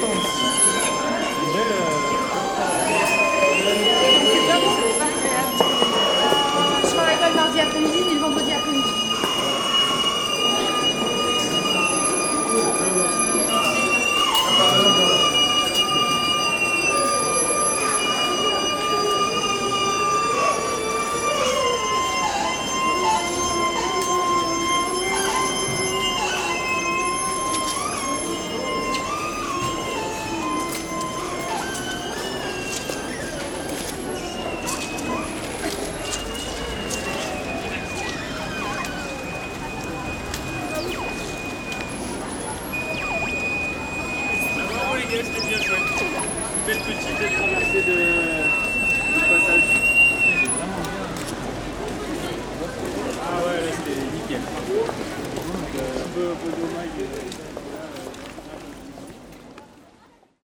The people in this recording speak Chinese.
Tons.